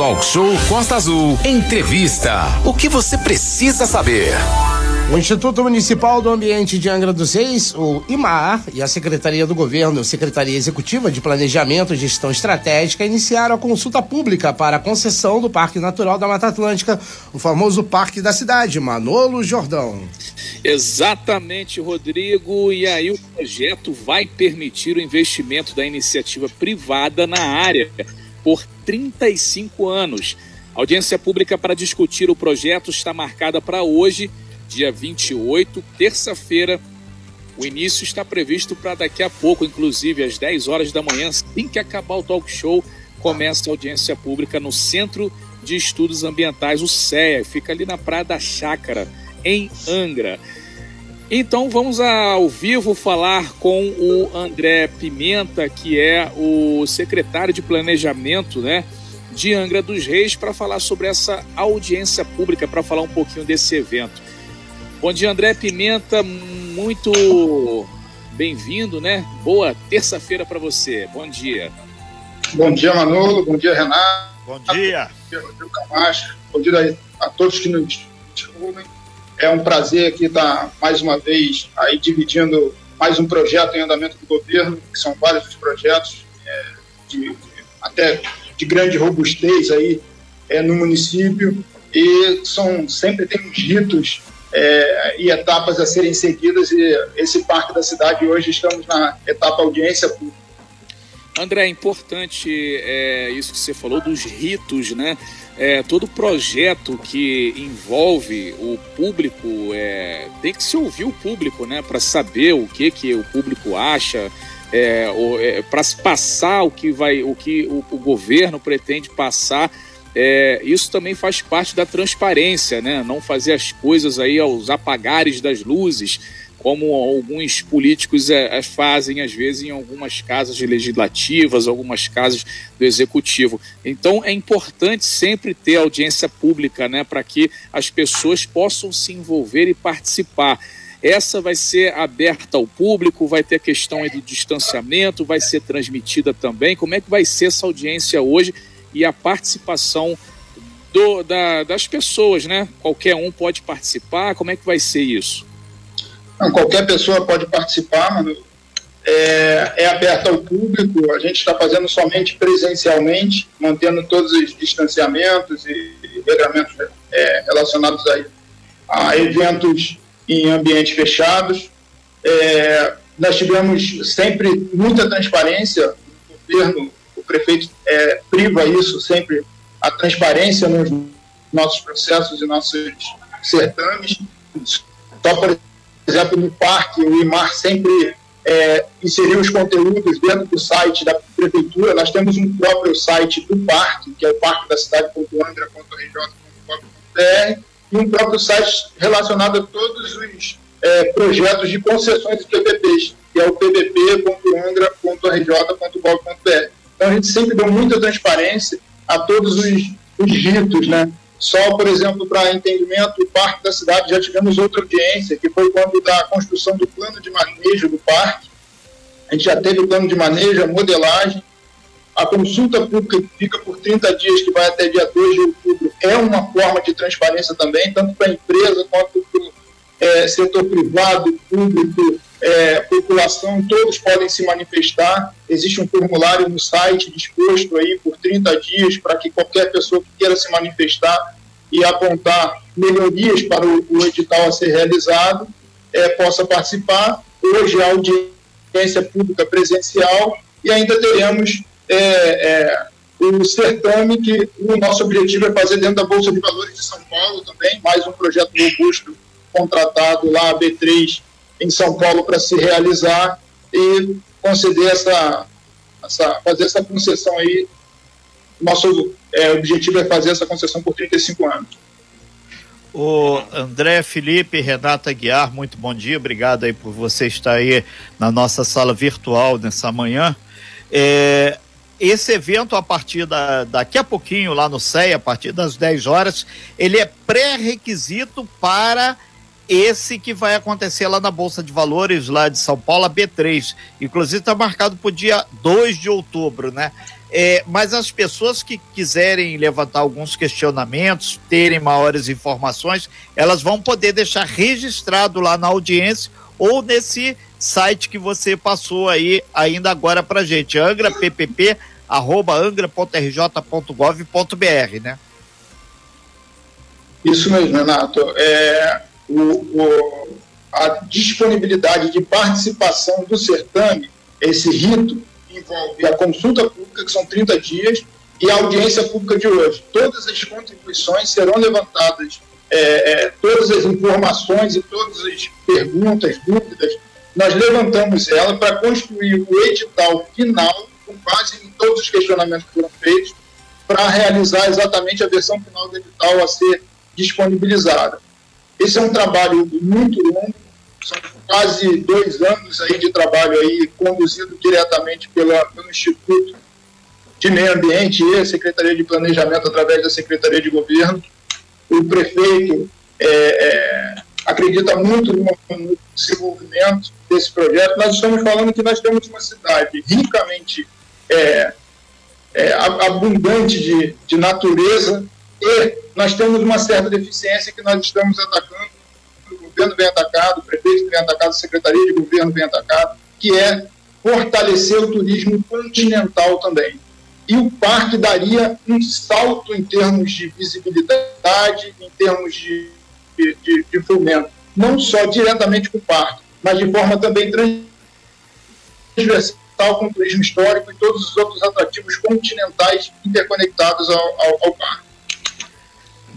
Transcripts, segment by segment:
Talk Show Costa Azul. Entrevista. O que você precisa saber? O Instituto Municipal do Ambiente de Angra dos Reis, o IMAR, e a Secretaria do Governo, Secretaria Executiva de Planejamento e Gestão Estratégica, iniciaram a consulta pública para a concessão do Parque Natural da Mata Atlântica, o famoso Parque da Cidade, Manolo Jordão. Exatamente, Rodrigo. E aí o projeto vai permitir o investimento da iniciativa privada na área por 35 anos. A audiência pública para discutir o projeto está marcada para hoje dia 28, terça-feira. O início está previsto para daqui a pouco, inclusive às 10 horas da manhã, assim que acabar o talk show, começa a audiência pública no Centro de Estudos Ambientais, o CEA, fica ali na Praia da Chácara, em Angra. Então vamos ao vivo falar com o André Pimenta, que é o secretário de Planejamento, né, de Angra dos Reis, para falar sobre essa audiência pública, para falar um pouquinho desse evento. Bom dia, André Pimenta, muito bem-vindo, né? Boa terça-feira para você. Bom dia. Bom dia, Manolo. Bom dia, Renato. Bom dia. Bom dia, Rodrigo Camacho. Bom dia a todos que nos desculpem. É um prazer aqui estar mais uma vez aí dividindo mais um projeto em andamento do governo, que são vários os projetos é, de, até de grande robustez aí é, no município e são sempre tem uns ritos é, e etapas a serem seguidas e esse parque da cidade hoje estamos na etapa audiência pública. André, é importante é, isso que você falou dos ritos, né? É, todo projeto que envolve o público é, tem que se ouvir o público, né? Para saber o que que o público acha, é, é para se passar o que vai, o que o, o governo pretende passar é, isso também faz parte da transparência, né? Não fazer as coisas aí aos apagares das luzes, como alguns políticos é, fazem às vezes em algumas casas legislativas, algumas casas do executivo. Então é importante sempre ter audiência pública, né, para que as pessoas possam se envolver e participar. Essa vai ser aberta ao público, vai ter a questão do distanciamento, vai ser transmitida também. Como é que vai ser essa audiência hoje? E a participação do, da, das pessoas, né? Qualquer um pode participar, como é que vai ser isso? Não, qualquer pessoa pode participar, mano. É, é aberto ao público, a gente está fazendo somente presencialmente, mantendo todos os distanciamentos e, e regramentos é, relacionados a, a, eventos em ambientes fechados. É, nós tivemos sempre muita transparência, o governo prefeito é, priva isso sempre, a transparência nos nossos processos e nossos certames. Só, por exemplo, no parque, o IMAR sempre é, inseriu os conteúdos dentro do site da prefeitura. Nós temos um próprio site do parque, que é o parque da e um próprio site relacionado a todos os é, projetos de concessões e PPPs, que é o ppp.angra.rj.gov.br. Então a gente sempre deu muita transparência a todos os, os ritos, né? Só, por exemplo, para entendimento do parque da cidade, já tivemos outra audiência, que foi quando da construção do plano de manejo do parque. A gente já teve o plano de manejo, a modelagem. A consulta pública que fica por 30 dias, que vai até dia 2 de outubro, é uma forma de transparência também, tanto para a empresa quanto para o é, setor privado, público, é, população, todos podem se manifestar. Existe um formulário no site disposto aí por 30 dias para que qualquer pessoa que queira se manifestar e apontar melhorias para o, o edital a ser realizado é, possa participar. Hoje a audiência pública presencial e ainda teremos é, é, o certame que o nosso objetivo é fazer dentro da Bolsa de Valores de São Paulo também, mais um projeto robusto contratado lá, a B3, em São Paulo para se realizar e conceder essa, essa fazer essa concessão aí. Nosso é, objetivo é fazer essa concessão por 35 anos. O André Felipe, Renata Guiar, muito bom dia, obrigado aí por você estar aí na nossa sala virtual nessa manhã. É, esse evento, a partir da, daqui a pouquinho, lá no CEA, a partir das 10 horas, ele é pré-requisito para esse que vai acontecer lá na Bolsa de Valores, lá de São Paulo, a B3. Inclusive está marcado para o dia 2 de outubro, né? É, mas as pessoas que quiserem levantar alguns questionamentos, terem maiores informações, elas vão poder deixar registrado lá na audiência ou nesse site que você passou aí ainda agora para gente, angrappp, arroba angra.rj.gov.br, né? Isso mesmo, Renato. É, o, o, a disponibilidade de participação do certame, esse rito, envolve a consulta pública, que são 30 dias, e a audiência pública de hoje. Todas as contribuições serão levantadas, é, é, todas as informações e todas as perguntas, dúvidas, nós levantamos ela para construir o edital final, com base em todos os questionamentos que foram feitos, para realizar exatamente a versão final do edital a ser disponibilizada. Esse é um trabalho muito longo, são quase dois anos aí de trabalho aí conduzido diretamente pela, pelo Instituto de Meio Ambiente e a Secretaria de Planejamento através da Secretaria de Governo. O prefeito é, é, acredita muito no, no, desenvolvimento desse projeto. Nós estamos falando que nós temos uma cidade ricamente é, é abundante de, de natureza e nós temos uma certa deficiência que nós estamos atacando governo vem atacado, o prefeito vem atacado, a secretaria de governo vem atacado, que é fortalecer o turismo continental também. E o parque daria um salto em termos de visibilidade, em termos de, de, de, de fomento, não só diretamente com o parque, mas de forma também transversal com o turismo histórico e todos os outros atrativos continentais interconectados ao, ao, ao parque.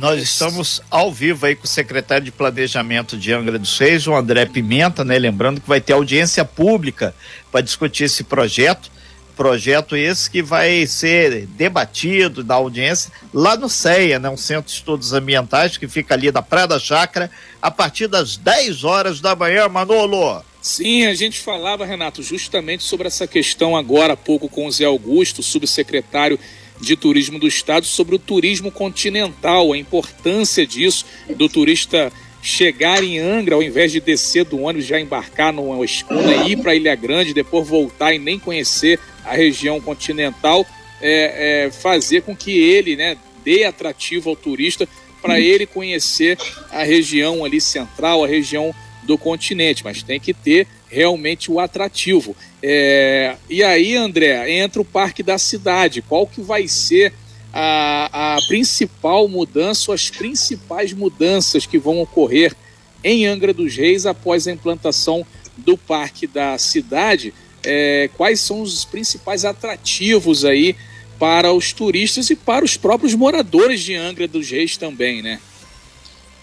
Nós estamos ao vivo aí com o secretário de Planejamento de Angra dos Reis, o André Pimenta, né? Lembrando que vai ter audiência pública para discutir esse projeto. Projeto esse que vai ser debatido na audiência lá no CEA, né? Um Centro de Estudos Ambientais que fica ali da Praia da Chácara, a partir das 10 horas da manhã, Manolo. Sim, a gente falava, Renato, justamente sobre essa questão agora há pouco com o Zé Augusto, subsecretário de Turismo do Estado sobre o turismo continental, a importância disso, do turista chegar em Angra, ao invés de descer do ônibus, já embarcar numa escuna e ir para Ilha Grande, depois voltar e nem conhecer a região continental, é, é, fazer com que ele né, dê atrativo ao turista para ele conhecer a região ali central, a região do continente, mas tem que ter realmente o atrativo. É, e aí, André, entra o Parque da Cidade. Qual que vai ser a, a principal mudança, as principais mudanças que vão ocorrer em Angra dos Reis após a implantação do Parque da Cidade? É, quais são os principais atrativos aí para os turistas e para os próprios moradores de Angra dos Reis também, né?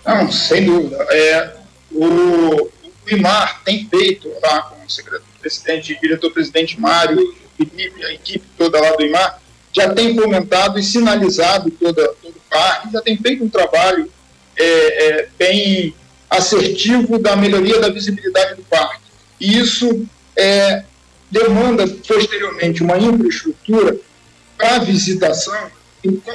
Não, sem dúvida. É, o, IMAR tem feito lá com o secretário-presidente, diretor-presidente Mário, a equipe toda lá do IMAR, já tem fomentado e sinalizado toda, todo o parque, já tem feito um trabalho é, é, bem assertivo da melhoria da visibilidade do parque. E isso é, demanda posteriormente uma infraestrutura para visitação,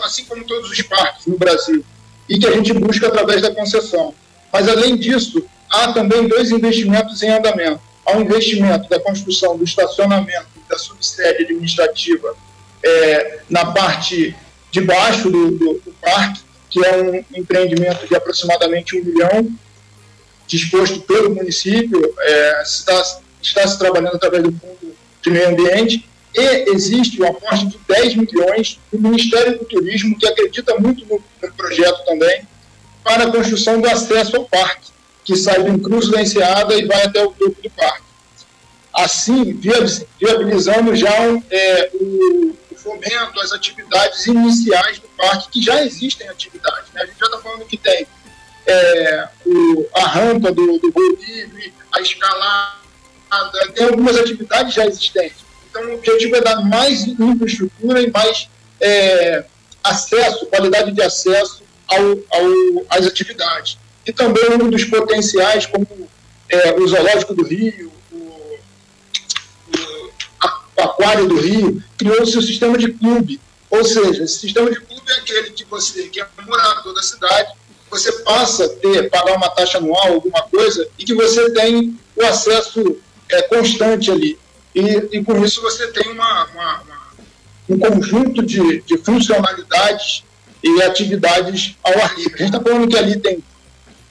assim como todos os parques no Brasil, e que a gente busca através da concessão. Mas, além disso, há também dois investimentos em andamento. Há um investimento da construção do estacionamento da subsede administrativa é, na parte de baixo do, do, do, parque, que é um empreendimento de aproximadamente um milhão, disposto pelo município, é, está, está se trabalhando através do Fundo de Meio Ambiente, e existe o aporte de 10 milhões do Ministério do Turismo, que acredita muito no, no projeto também, para a construção do acesso ao parque que sai do Cruz da Enseada e vai até o topo do parque. Assim, viabilizando já é, o, o, fomento, as atividades iniciais do parque, que já existem atividades. Né? A gente já está falando que tem é, o, a rampa do, do Gol Livre, a escalada, tem algumas atividades já existentes. Então, o objetivo é dar mais infraestrutura e mais é, acesso, qualidade de acesso ao, ao, às atividades e também um dos potenciais, como é, o Zoológico do Rio, o, o Aquário do Rio, criou-se o sistema de clube. Ou seja, esse sistema de clube é aquele que você, que é morador da cidade, você passa a ter, pagar uma taxa anual, alguma coisa, e que você tem o acesso é, constante ali. E, e com isso você tem uma, uma, uma, um conjunto de, de funcionalidades e atividades ao ar livre. A gente está falando que ali tem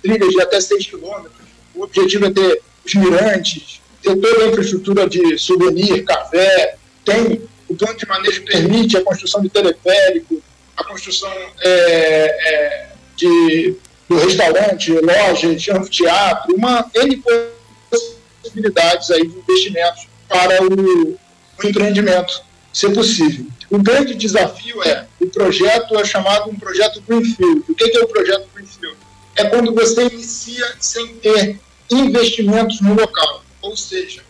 trilhas de até 6 quilômetros, o objetivo é ter os mirantes, ter toda a infraestrutura de souvenir, café, tem o plano de manejo permite a construção de teleférico, a construção é, é, de, do restaurante, lojas, anfiteatro, uma N possibilidades aí de investimentos para o, o empreendimento ser possível. O grande desafio é, o projeto é chamado um projeto Greenfield. O que é o projeto Greenfield? É quando você inicia sem ter investimentos no local, ou seja,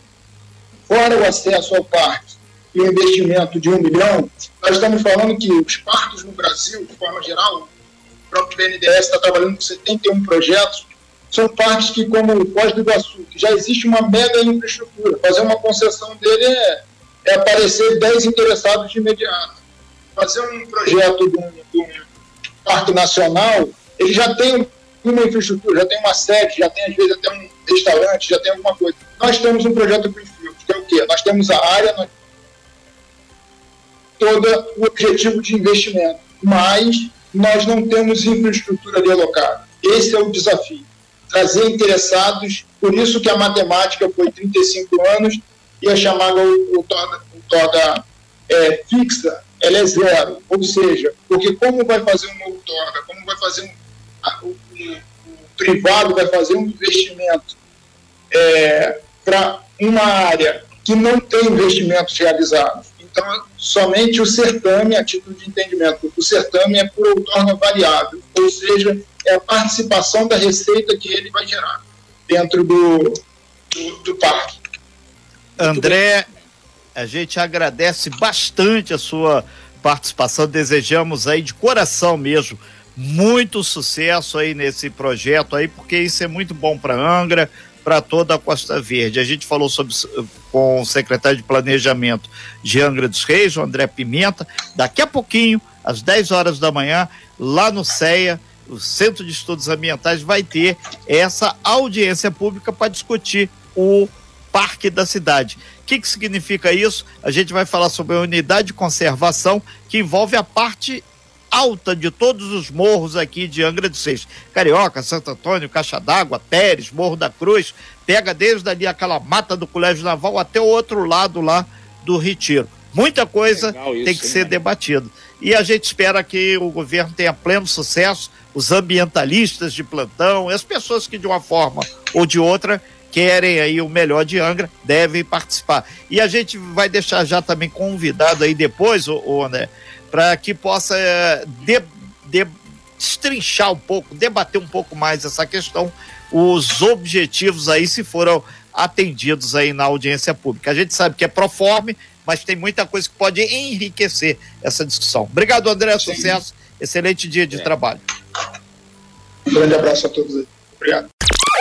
fora o acesso ao parque e o investimento de um milhão, nós estamos falando que os parques no Brasil, de forma geral, o próprio BNDES está trabalhando com 71 projetos, são parques que, como o Foz do Iguaçu, que já existe uma mega infraestrutura, fazer uma concessão dele é, é aparecer 10 interessados de imediato. Fazer um projeto de um, de um parque nacional, ele já tem uma infraestrutura, já tem uma sede, já tem às vezes até um restaurante, já tem alguma coisa. Nós temos um projeto Greenfield, que é o quê? Nós temos a área, nós... todo o objetivo de investimento, mas nós não temos infraestrutura ali alocada. Esse é o desafio. Trazer interessados, por isso que a matemática foi 35 anos e a chamada outorga é, fixa, ela é zero. Ou seja, porque como vai fazer uma outorga, como vai fazer um, o, o privado vai fazer um investimento é, para uma área que não tem investimentos realizados. Então, somente o certame, a título de entendimento, o certame é por outorga variável, ou seja, é a participação da receita que ele vai gerar dentro do, do, do parque. André, a gente agradece bastante a sua participação, desejamos aí de coração mesmo muito sucesso aí nesse projeto aí, porque isso é muito bom para Angra, para toda a Costa Verde. A gente falou sobre com o secretário de Planejamento de Angra dos Reis, o André Pimenta. Daqui a pouquinho, às 10 horas da manhã, lá no CEA, o Centro de Estudos Ambientais, vai ter essa audiência pública para discutir o parque da cidade. O que, que significa isso? A gente vai falar sobre a unidade de conservação que envolve a parte alta de todos os morros aqui de Angra dos Reis. Carioca, Santo Antônio, Caixa d'Água, Pérez, Morro da Cruz, pega desde ali aquela mata do Colégio Naval até o outro lado lá do Retiro. Muita coisa isso, tem que ser debatida. E a gente espera que o governo tenha pleno sucesso, os ambientalistas de plantão, as pessoas que de uma forma ou de outra querem aí o melhor de Angra, devem participar. E a gente vai deixar já também convidado aí depois, o, o André, para que possa é, de, de, destrinchar um pouco, debater um pouco mais essa questão, os objetivos aí se foram atendidos aí na audiência pública. A gente sabe que é proforme, mas tem muita coisa que pode enriquecer essa discussão. Obrigado, André, Sim. sucesso, excelente dia de é. trabalho. Um grande abraço a todos aí. Obrigado.